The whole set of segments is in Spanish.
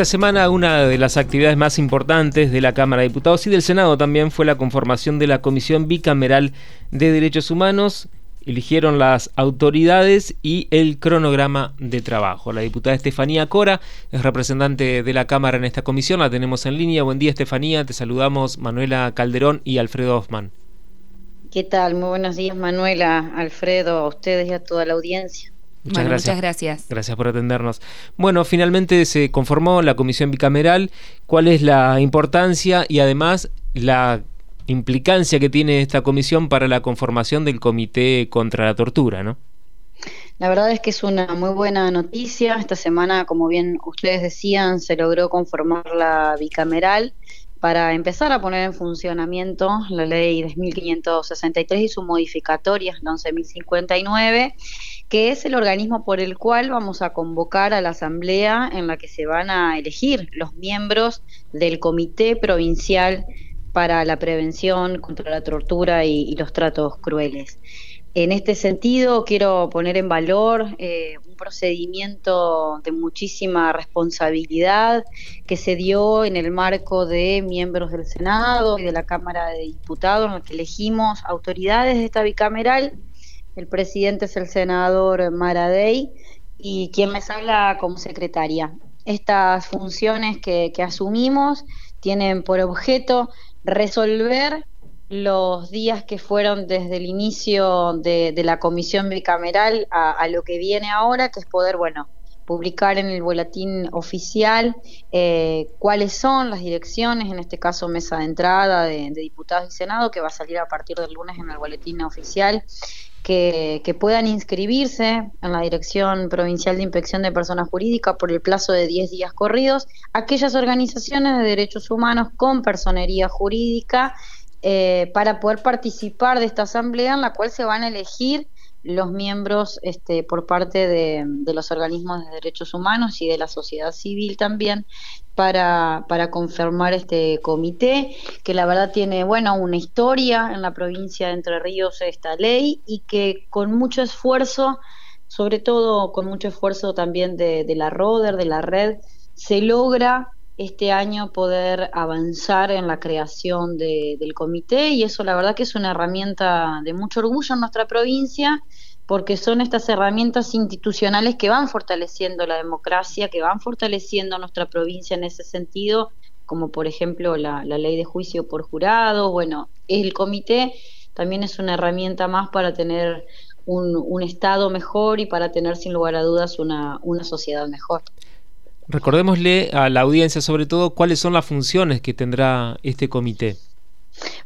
esta semana una de las actividades más importantes de la Cámara de Diputados y del Senado también fue la conformación de la Comisión Bicameral de Derechos Humanos. Eligieron las autoridades y el cronograma de trabajo. La diputada Estefanía Cora es representante de la Cámara en esta comisión. La tenemos en línea. Buen día, Estefanía. Te saludamos Manuela Calderón y Alfredo Hoffman. ¿Qué tal? Muy buenos días, Manuela, Alfredo, a ustedes y a toda la audiencia. Muchas gracias. Muchas gracias. Gracias por atendernos. Bueno, finalmente se conformó la comisión bicameral. ¿Cuál es la importancia y además la implicancia que tiene esta comisión para la conformación del Comité contra la Tortura, no? La verdad es que es una muy buena noticia. Esta semana, como bien ustedes decían, se logró conformar la bicameral para empezar a poner en funcionamiento la ley 10.563 y su modificatoria, la 11.059, que es el organismo por el cual vamos a convocar a la asamblea en la que se van a elegir los miembros del Comité Provincial para la Prevención contra la Tortura y, los Tratos Crueles. En este sentido, quiero poner en valor eh, un procedimiento de muchísima responsabilidad que se dio en el marco de miembros del Senado y de la Cámara de Diputados, en el que elegimos autoridades de esta bicameral. El presidente es el senador Maradei y quien me habla como secretaria. Estas funciones que asumimos tienen por objeto resolver los días que fueron desde el inicio de, la comisión bicameral a, lo que viene ahora, que es poder, bueno, publicar en el boletín oficial eh, cuáles son las direcciones, en este caso mesa de entrada de, diputados y senado, que va a salir a partir del lunes en el boletín oficial, que, que, puedan inscribirse en la Dirección Provincial de Inspección de Personas Jurídicas por el plazo de 10 días corridos, aquellas organizaciones de derechos humanos con personería jurídica eh, para poder participar de esta asamblea en la cual se van a elegir los miembros este, por parte de, los organismos de derechos humanos y de la sociedad civil también para, para confirmar este comité, que la verdad tiene, bueno, una historia en la provincia de Entre Ríos esta ley y que con mucho esfuerzo, sobre todo con mucho esfuerzo también de, de la RODER, de la red, se logra este año poder avanzar en la creación del comité y eso la verdad que es una herramienta de mucho orgullo en nuestra provincia porque son estas herramientas institucionales que van fortaleciendo la democracia, que van fortaleciendo nuestra provincia en ese sentido, como por ejemplo la, ley de juicio por jurado, bueno, el comité también es una herramienta más para tener un, un Estado mejor y para tener sin lugar a dudas una, una sociedad mejor. Recordémosle a la audiencia sobre todo cuáles son las funciones que tendrá este comité.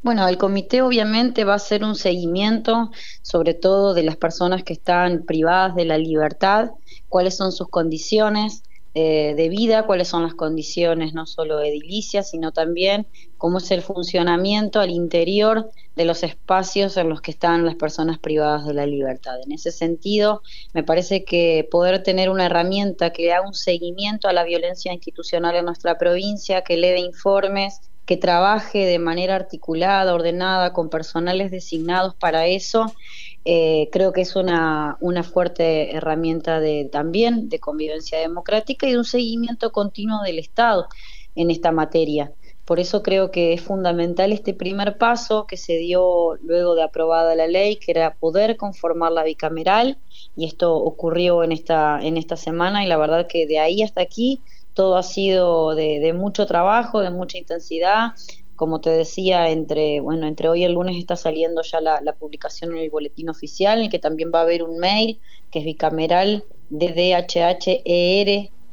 Bueno, el comité obviamente va a hacer un seguimiento, sobre todo de las personas que están privadas de la libertad, cuáles son sus condiciones, eh, de vida, cuáles son las condiciones no solo edilicias, sino también cómo es el funcionamiento al interior de los espacios en los que están las personas privadas de la libertad. En ese sentido, me parece que poder tener una herramienta que haga un seguimiento a la violencia institucional en nuestra provincia, que le dé informes, que trabaje de manera articulada, ordenada, con personales designados para eso, eh, creo que es una, una fuerte herramienta de, también de convivencia democrática y de un seguimiento continuo del Estado en esta materia. Por eso creo que es fundamental este primer paso que se dio luego de aprobada la ley, que era poder conformar la bicameral, y esto ocurrió en esta, en esta semana, y la verdad que de ahí hasta aquí todo ha sido de, de mucho trabajo, de mucha intensidad, como te decía, entre, bueno, entre hoy y el lunes está saliendo ya la, publicación en el boletín oficial, en el que también va a haber un mail que es bicameral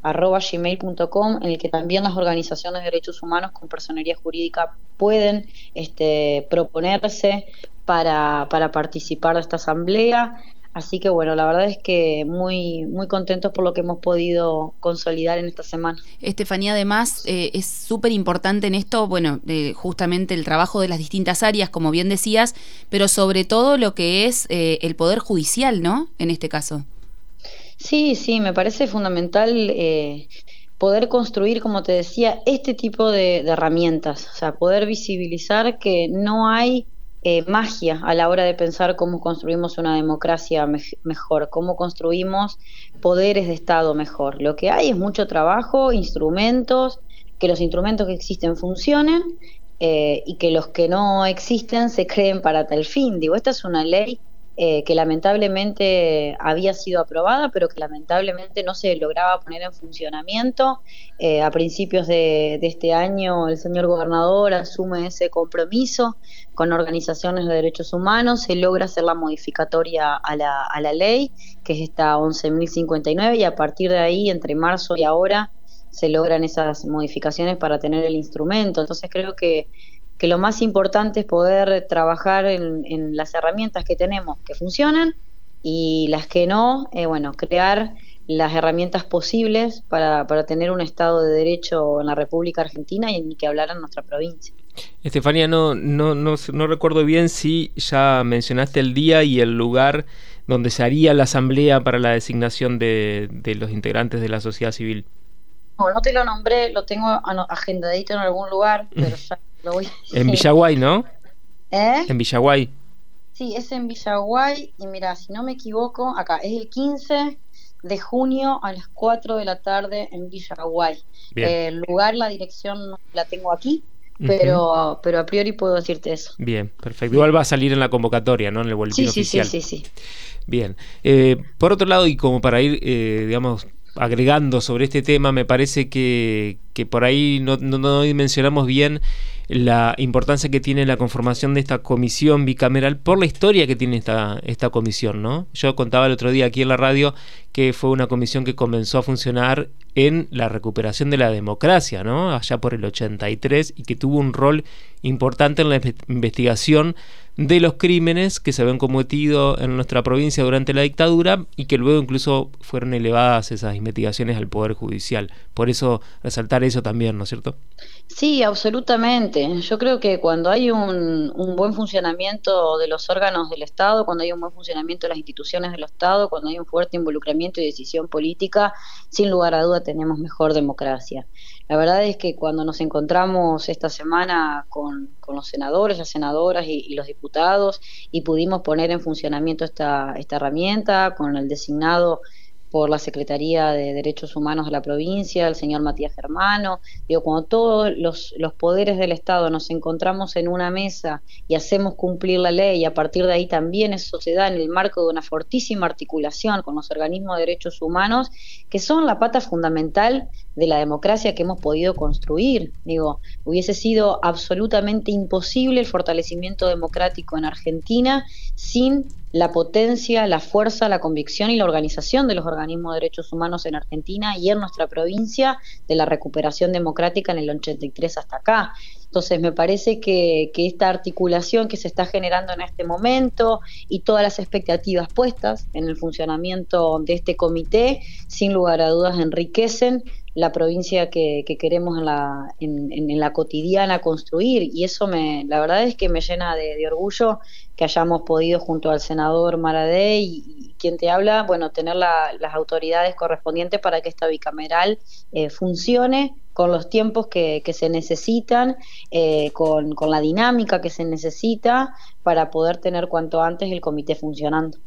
arroba gmail.com en el que también las organizaciones de derechos humanos con personería jurídica pueden este, proponerse para participar de esta asamblea. Así que bueno, la verdad es que muy, muy contentos por lo que hemos podido consolidar en esta semana. Estefanía, además, eh, es súper importante en esto, bueno, justamente el trabajo de las distintas áreas, como bien decías, pero sobre todo lo que es eh, el Poder Judicial, ¿no? En este caso. Sí, sí, me parece fundamental eh, poder construir, como te decía, este tipo de herramientas, o sea, poder visibilizar que no hay eh, magia a la hora de pensar cómo construimos una democracia mejor, cómo construimos poderes de Estado mejor. Lo que hay es mucho trabajo, instrumentos, que los instrumentos que existen funcionen eh, y que los que no existen se creen para tal fin. Digo, esta es una ley eh, que lamentablemente había sido aprobada, pero que lamentablemente no se lograba poner en funcionamiento. Eh, a principios de, este año el señor gobernador asume ese compromiso con organizaciones de derechos humanos, se logra hacer la modificatoria a la, a la ley, que es esta 11.059, y a partir de ahí, entre marzo y ahora, se logran esas modificaciones para tener el instrumento. Entonces creo que que lo más importante es poder trabajar en, las herramientas que tenemos que funcionan y las que no, eh, bueno, crear las herramientas posibles para, para, tener un Estado de Derecho en la República Argentina y ni que hablar en nuestra provincia. Estefanía, no, no, no, no recuerdo bien si ya mencionaste el día y el lugar donde se haría la asamblea para la designación de, de los integrantes de la sociedad civil. No, no te lo nombré, lo tengo agendadito en algún lugar, pero ya en Villaguay, ¿no? ¿Eh? En Villaguay. Sí, es en Villaguay y mira, si no me equivoco, acá es el 15 de junio a las 4 de la tarde en Villaguay. el lugar, la dirección la tengo aquí, pero, pero a priori puedo decirte eso. Bien, perfecto. Igual va a salir en la convocatoria, ¿no? En el boletín sí, oficial. Sí, sí, sí, Bien. Eh, por otro lado, y como para ir, eh, digamos, agregando sobre este tema, me parece que, que por ahí no, no, no mencionamos bien la importancia que tiene la conformación de esta comisión bicameral por la historia que tiene esta, esta comisión, ¿no? Yo contaba el otro día aquí en la radio que fue una comisión que comenzó a funcionar en la recuperación de la democracia, ¿no? Allá por el 83 y que tuvo un rol importante en la investigación de los crímenes que se habían cometido en nuestra provincia durante la dictadura y que luego incluso fueron elevadas esas investigaciones al Poder Judicial. Por eso resaltar eso también, ¿no es cierto? Sí, absolutamente. Yo creo que cuando hay un, un buen funcionamiento de los órganos del Estado, cuando hay un buen funcionamiento de las instituciones del Estado, cuando hay un fuerte involucramiento y decisión política, sin lugar a duda tenemos mejor democracia. La verdad es que cuando nos encontramos esta semana con, los senadores, las senadoras y, los diputados y pudimos poner en funcionamiento esta, esta herramienta con el designado por la Secretaría de Derechos Humanos de la provincia, el señor Matías Germano. Digo, cuando todos los, poderes del Estado nos encontramos en una mesa y hacemos cumplir la ley, y a partir de ahí también eso se da en el marco de una fortísima articulación con los organismos de derechos humanos, que son la pata fundamental de la democracia que hemos podido construir. Digo, hubiese sido absolutamente imposible el fortalecimiento democrático en Argentina sin la potencia, la fuerza, la convicción y la organización de los organismos de derechos humanos en Argentina y en nuestra provincia de la recuperación democrática en el 83 hasta acá. Entonces me parece que, que, esta articulación que se está generando en este momento y todas las expectativas puestas en el funcionamiento de este comité, sin lugar a dudas enriquecen la provincia que, queremos en la, en, la cotidiana construir y eso me, la verdad es que me llena de, orgullo que hayamos podido junto al senador Maradé y, quien te habla, bueno, tener las autoridades correspondientes para que esta bicameral eh, funcione con los tiempos que, se necesitan, eh, con, con, la dinámica que se necesita para poder tener cuanto antes el comité funcionando.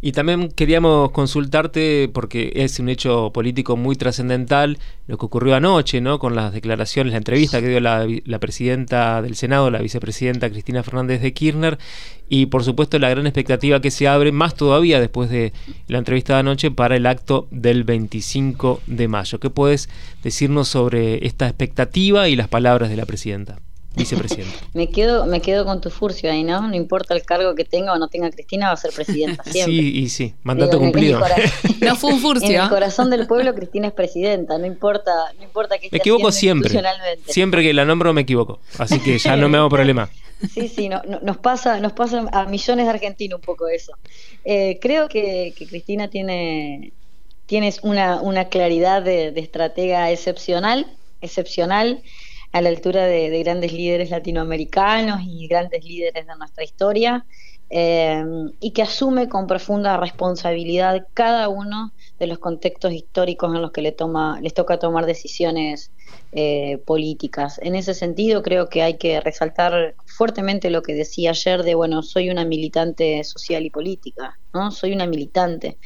Y también queríamos consultarte, porque es un hecho político muy trascendental, lo que ocurrió anoche, ¿no? Con las declaraciones, la entrevista que dio la, la presidenta del Senado, la vicepresidenta Cristina Fernández de Kirchner, y por supuesto la gran expectativa que se abre, más todavía después de la entrevista de anoche, para el acto del 25 de mayo. ¿Qué puedes decirnos sobre esta expectativa y las palabras de la presidenta? vicepresidenta. me quedo me quedo con tu furcio ahí, ¿no? No importa el cargo que tenga o no tenga Cristina, va a ser presidenta siempre. Sí, y sí, mandato cumplido. no fue un furcio. En el corazón del pueblo Cristina es presidenta, no importa, no importa que Me equivoco siempre. Siempre que la nombro me equivoco, así que ya no me hago problema. Sí, sí, no, nos pasa, nos pasa a millones de argentinos un poco eso. Eh, creo que, Cristina tiene tienes una, una claridad de, estratega excepcional, excepcional a la altura de, grandes líderes latinoamericanos y grandes líderes de nuestra historia. eh, y que asume con profunda responsabilidad cada uno de los contextos históricos en los que le toma, les toca tomar decisiones eh, políticas. En ese sentido, creo que hay que resaltar fuertemente lo que decía ayer de, bueno, soy una militante social y política, ¿no? Soy una militante.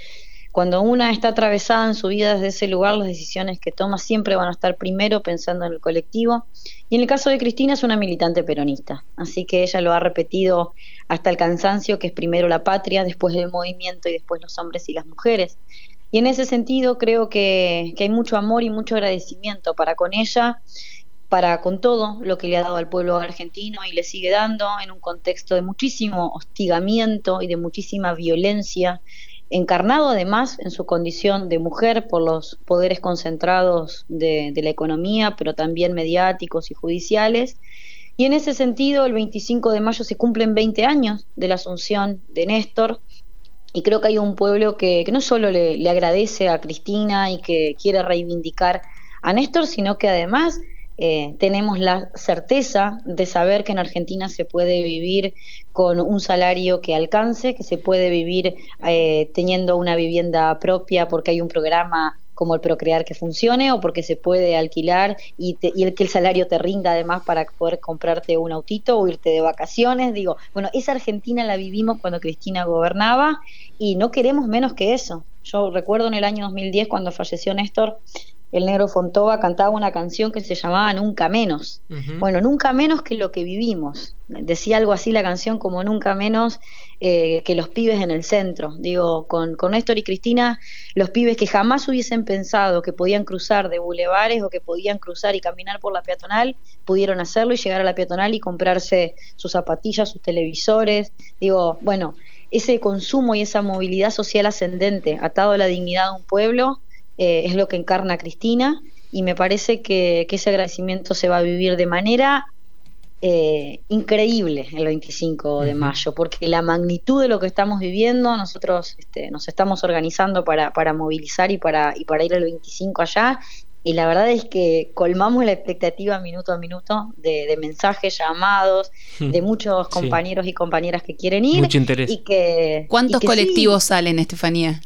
Cuando una está atravesada en su vida desde ese lugar, las decisiones que toma siempre van a estar primero pensando en el colectivo. Y en el caso de Cristina es una militante peronista, así que ella lo ha repetido hasta el cansancio, que es primero la patria, después el movimiento y después los hombres y las mujeres. Y en ese sentido creo que, hay mucho amor y mucho agradecimiento para con ella, para con todo lo que le ha dado al pueblo argentino y le sigue dando en un contexto de muchísimo hostigamiento y de muchísima violencia, encarnado además en su condición de mujer por los poderes concentrados de, la economía, pero también mediáticos y judiciales. Y en ese sentido, el 25 de mayo se cumplen 20 años de la asunción de Néstor, y creo que hay un pueblo que, no solo le, agradece a Cristina y que quiere reivindicar a Néstor, sino que además eh, tenemos la certeza de saber que en Argentina se puede vivir con un salario que alcance, que se puede vivir eh, teniendo una vivienda propia porque hay un programa como el procrear que funcione o porque se puede alquilar y, el que el salario te rinda además para poder comprarte un autito o irte de vacaciones. Digo, bueno, esa Argentina la vivimos cuando Cristina gobernaba y no queremos menos que eso. Yo recuerdo en el año 2010 cuando falleció Néstor, el negro Fontova cantaba una canción que se llamaba Nunca menos. Bueno, nunca menos que lo que vivimos. Decía algo así la canción como nunca menos eh, que los pibes en el centro. Digo, con, con Néstor y Cristina, los pibes que jamás hubiesen pensado que podían cruzar de bulevares o que podían cruzar y caminar por la peatonal, pudieron hacerlo y llegar a la peatonal y comprarse sus zapatillas, sus televisores. Digo, bueno, ese consumo y esa movilidad social ascendente atado a la dignidad de un pueblo eh, es lo que encarna Cristina y me parece que, ese agradecimiento se va a vivir de manera eh, increíble el 25 de mayo, porque la magnitud de lo que estamos viviendo, nosotros este, nos estamos organizando para, para movilizar y para, y para ir el 25 allá, y la verdad es que colmamos la expectativa minuto a minuto de, mensajes, llamados, de muchos compañeros y compañeras que quieren ir. Mucho interés. Y que, ¿Cuántos colectivos salen, Estefanía?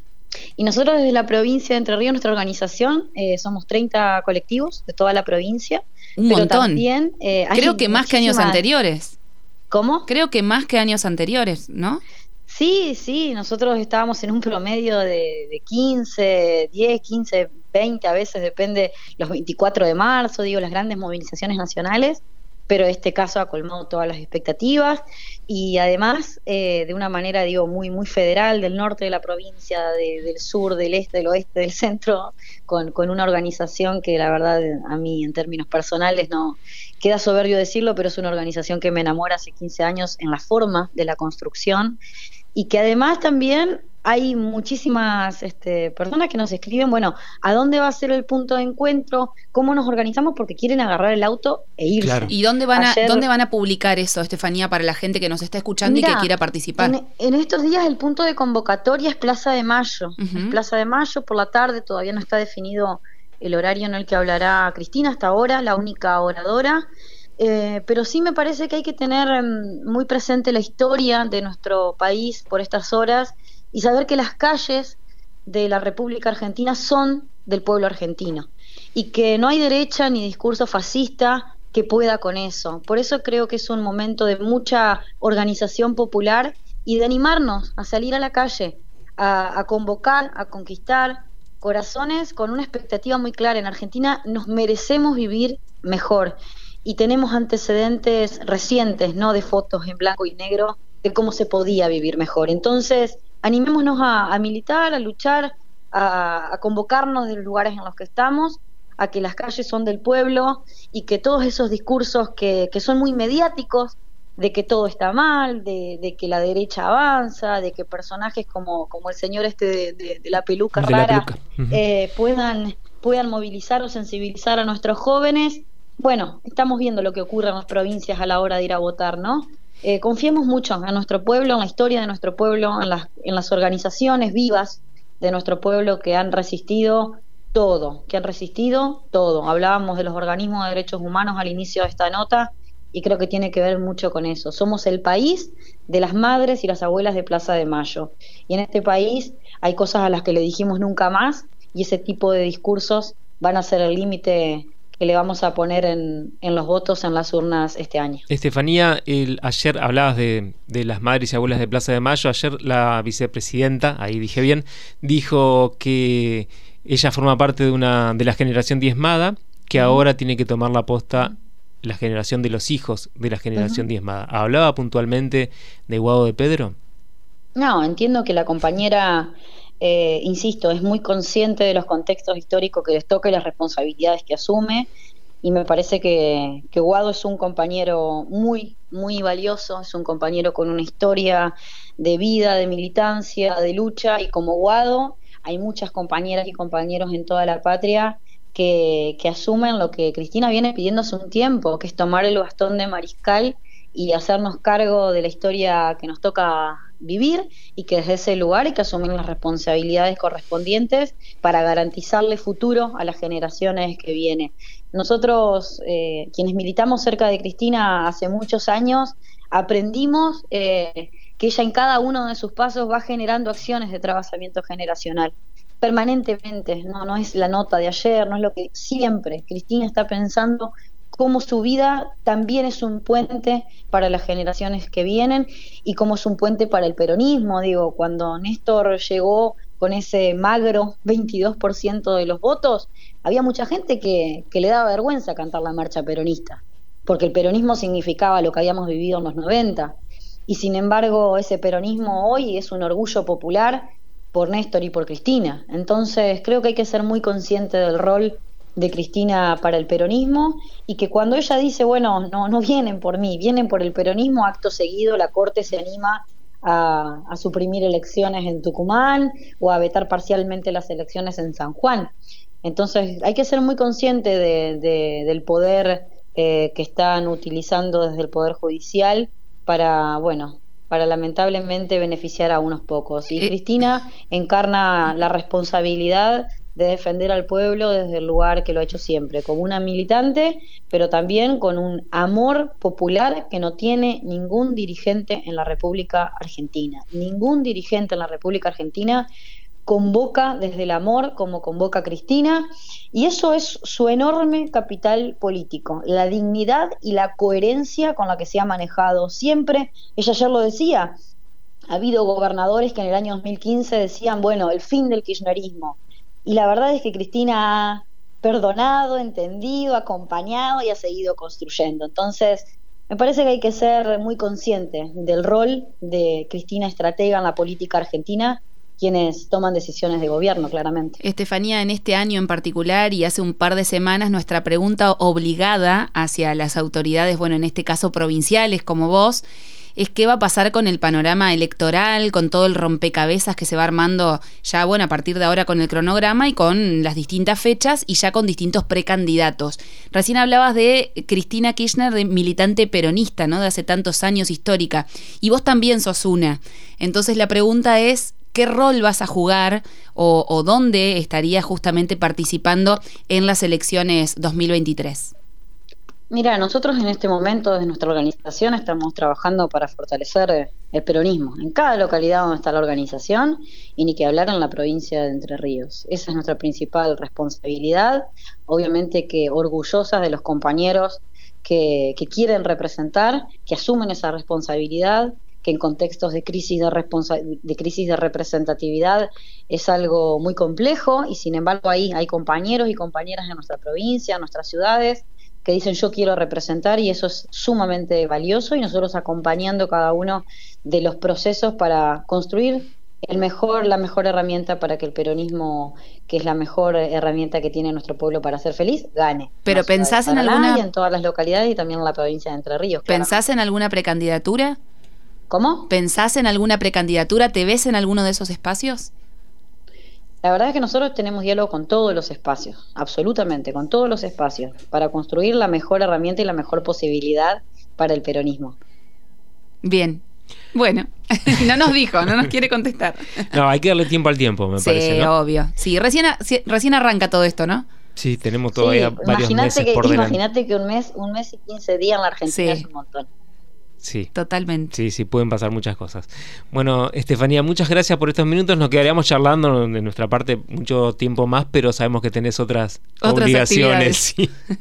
Y nosotros desde la provincia de Entre Ríos, nuestra organización, eh, somos 30 colectivos de toda la provincia. Un montón. También, eh, Creo que más que años anteriores. ¿Cómo? Creo que más que años anteriores, ¿no? Sí, sí, nosotros estábamos en un promedio de, de 15, 10, 15, 20, a veces depende, los 24 de marzo, digo, las grandes movilizaciones nacionales pero este caso ha colmado todas las expectativas y además eh, de una manera digo muy muy federal del norte de la provincia del sur del este del oeste del centro con, con, una organización que la verdad a mí en términos personales no queda soberbio decirlo pero es una organización que me enamora hace 15 años en la forma de la construcción y que además también hay muchísimas este, personas que nos escriben, bueno, ¿a dónde va a ser el punto de encuentro? ¿Cómo nos organizamos? Porque quieren agarrar el auto e irse. ¿Y dónde van, a, dónde van a publicar eso, Estefanía, para la gente que nos está escuchando y que quiera participar? En, estos días el punto de convocatoria es Plaza de Mayo. Plaza de Mayo por la tarde, todavía no está definido el horario en el que hablará Cristina hasta ahora, la única oradora. Eh, pero sí me parece que hay que tener em, muy presente la historia de nuestro país por estas horas y saber que las calles de la República Argentina son del pueblo argentino y que no hay derecha ni discurso fascista que pueda con eso. Por eso creo que es un momento de mucha organización popular y de animarnos a salir a la calle, a, convocar, a conquistar corazones con una expectativa muy clara. En Argentina nos merecemos vivir mejor y tenemos antecedentes recientes, ¿no? De fotos en blanco y negro de cómo se podía vivir mejor. Entonces, animémonos a, militar, a luchar, a, convocarnos de los lugares en los que estamos, a que las calles son del pueblo y que todos esos discursos que, son muy mediáticos, de que todo está mal, de, que la derecha avanza, de que personajes como, como el señor este de, la peluca rara eh, puedan, puedan movilizar o sensibilizar a nuestros jóvenes. Bueno, estamos viendo lo que ocurre en las provincias a la hora de ir a votar, ¿no? Eh, confiemos mucho en nuestro pueblo, en la historia de nuestro pueblo, en las, en las organizaciones vivas de nuestro pueblo que han resistido todo, que han resistido todo. Hablábamos de los organismos de derechos humanos al inicio de esta nota y creo que tiene que ver mucho con eso. Somos el país de las madres y las abuelas de Plaza de Mayo. Y en este país hay cosas a las que le dijimos nunca más y ese tipo de discursos van a ser el límite que le vamos a poner en, los votos en las urnas este año. Estefanía, el, ayer hablabas de, de, las madres y abuelas de Plaza de Mayo. Ayer la vicepresidenta, ahí dije bien, dijo que ella forma parte de una de la generación diezmada, que ahora tiene que tomar la posta la generación de los hijos de la generación diezmada. ¿Hablaba puntualmente de Guado de Pedro? No, entiendo que la compañera eh, insisto, es muy consciente de los contextos históricos que les toca y las responsabilidades que asume. Y me parece que, Guado es un compañero muy, muy valioso, es un compañero con una historia de vida, de militancia, de lucha. Y como Guado, hay muchas compañeras y compañeros en toda la patria que, que asumen lo que Cristina viene pidiendo hace un tiempo, que es tomar el bastón de mariscal y hacernos cargo de la historia que nos toca vivir y que desde ese lugar hay que asumir las responsabilidades correspondientes para garantizarle futuro a las generaciones que vienen. Nosotros, eh, quienes militamos cerca de Cristina hace muchos años, aprendimos eh, que ella en cada uno de sus pasos va generando acciones de trabajamiento generacional permanentemente, no, no es la nota de ayer, no es lo que siempre Cristina está pensando cómo su vida también es un puente para las generaciones que vienen y cómo es un puente para el peronismo. Digo, cuando Néstor llegó con ese magro 22% de los votos, había mucha gente que, que le daba vergüenza cantar la marcha peronista, porque el peronismo significaba lo que habíamos vivido en los 90. Y sin embargo, ese peronismo hoy es un orgullo popular por Néstor y por Cristina. Entonces, creo que hay que ser muy consciente del rol de Cristina para el peronismo y que cuando ella dice, bueno, no, no vienen por mí, vienen por el peronismo, acto seguido la Corte se anima a, suprimir elecciones en Tucumán o a vetar parcialmente las elecciones en San Juan. Entonces hay que ser muy consciente de, del poder eh, que están utilizando desde el Poder Judicial para, bueno, para lamentablemente beneficiar a unos pocos. Y eh, Cristina encarna la responsabilidad de defender al pueblo desde el lugar que lo ha hecho siempre, como una militante, pero también con un amor popular que no tiene ningún dirigente en la República Argentina. Ningún dirigente en la República Argentina convoca desde el amor como convoca Cristina, y eso es su enorme capital político, la dignidad y la coherencia con la que se ha manejado siempre. Ella ayer lo decía, ha habido gobernadores que en el año 2015 decían, bueno, el fin del kirchnerismo, y la verdad es que Cristina ha perdonado, entendido, acompañado y ha seguido construyendo. Entonces, me parece que hay que ser muy consciente del rol de Cristina Estratega en la política argentina quienes toman decisiones de gobierno, claramente. Estefanía, en este año en particular y hace un par de semanas, nuestra pregunta obligada hacia las autoridades, bueno, en este caso provinciales como vos, es qué va a pasar con el panorama electoral, con todo el rompecabezas que se va armando ya, bueno, a partir de ahora con el cronograma y con las distintas fechas y ya con distintos precandidatos. Recién hablabas de Cristina Kirchner, de militante peronista, ¿no? De hace tantos años histórica. Y vos también sos una. Entonces la pregunta es, ¿qué rol vas a jugar o, o dónde estarías justamente participando en las elecciones 2023? Mira, nosotros en este momento desde nuestra organización estamos trabajando para fortalecer el peronismo en cada localidad donde está la organización y ni que hablar en la provincia de Entre Ríos. Esa es nuestra principal responsabilidad, obviamente que orgullosas de los compañeros que, quieren representar, que asumen esa responsabilidad, que en contextos de crisis de, de crisis de representatividad es algo muy complejo y sin embargo ahí hay compañeros y compañeras de nuestra provincia, nuestras ciudades que dicen yo quiero representar y eso es sumamente valioso y nosotros acompañando cada uno de los procesos para construir el mejor, la mejor herramienta para que el peronismo, que es la mejor herramienta que tiene nuestro pueblo para ser feliz, gane. Pero pensás en alguna en todas las localidades y también en la provincia de Entre Ríos. ¿Pensás en alguna precandidatura? ¿Cómo? ¿Pensás en alguna precandidatura? ¿Te ves en alguno de esos espacios? La verdad es que nosotros tenemos diálogo con todos los espacios, absolutamente, con todos los espacios, para construir la mejor herramienta y la mejor posibilidad para el peronismo. Bien. Bueno, no nos dijo, no nos quiere contestar. No, hay que darle tiempo al tiempo, me parece. Sí, obvio. Sí, recién, recién arranca todo esto, ¿no? Sí, tenemos todavía varios meses por delante. Imagínate que un mes, un mes y 15 días en la Argentina es un montón. Sí. Totalmente. Sí, sí, pueden pasar muchas cosas. Bueno, Estefanía, muchas gracias por estos minutos. Nos quedaríamos charlando de nuestra parte mucho tiempo más, pero sabemos que tenés otras, obligaciones.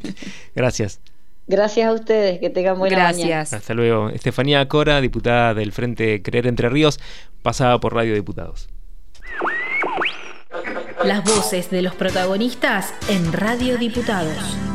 gracias. Gracias a ustedes, que tengan buena Gracias. Hasta luego. Estefanía Cora, diputada del Frente Creer Entre Ríos, pasada por Radio Diputados. Las voces de los protagonistas en Radio Diputados.